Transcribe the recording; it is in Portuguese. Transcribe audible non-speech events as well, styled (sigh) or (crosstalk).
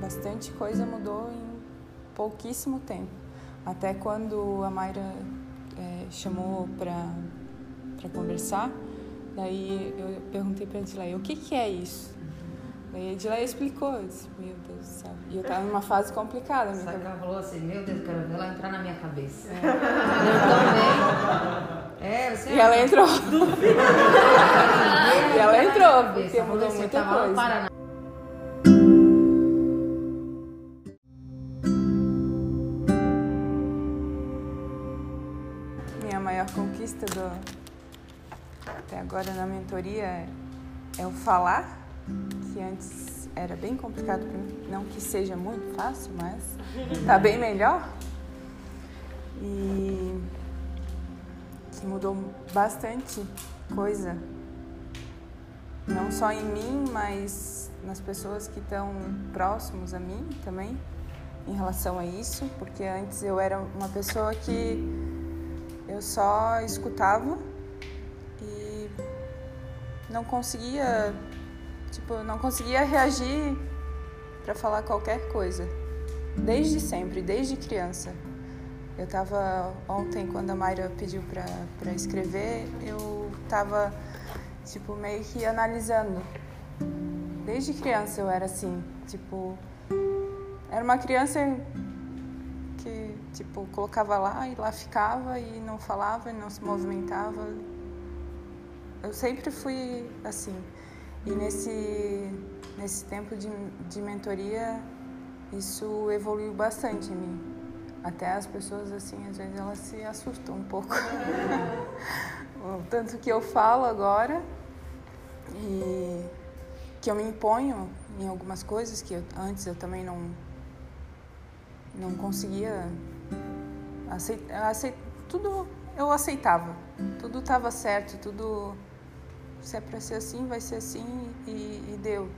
bastante coisa mudou em pouquíssimo tempo. Até quando a Mayra é, chamou para conversar, daí eu perguntei para a Edileia, o que, que é isso? Daí a Edileia explicou, eu disse, meu Deus do céu. E eu estava numa fase complicada. Que ela falou assim, meu Deus, quero ver ela entrar na minha cabeça. É. Eu também. É, você E ela entrou. (laughs) e ela entrou, porque mudou muita coisa. Minha maior conquista do, até agora na mentoria é, é o falar, que antes era bem complicado para mim. Não que seja muito fácil, mas tá bem melhor. E que mudou bastante coisa, não só em mim, mas nas pessoas que estão próximos a mim também, em relação a isso, porque antes eu era uma pessoa que eu só escutava e não conseguia, tipo, não conseguia reagir para falar qualquer coisa. Desde sempre, desde criança. Eu tava ontem quando a Mayra pediu para escrever, eu tava tipo meio que analisando. Desde criança eu era assim, tipo, era uma criança que, tipo, colocava lá e lá ficava e não falava e não se movimentava. Eu sempre fui assim. E nesse, nesse tempo de, de mentoria, isso evoluiu bastante em mim. Até as pessoas, assim, às vezes elas se assustam um pouco. (laughs) tanto que eu falo agora e que eu me imponho em algumas coisas que eu, antes eu também não não conseguia aceitar, tudo eu aceitava. Tudo estava certo tudo se é para ser assim vai ser assim e, e deu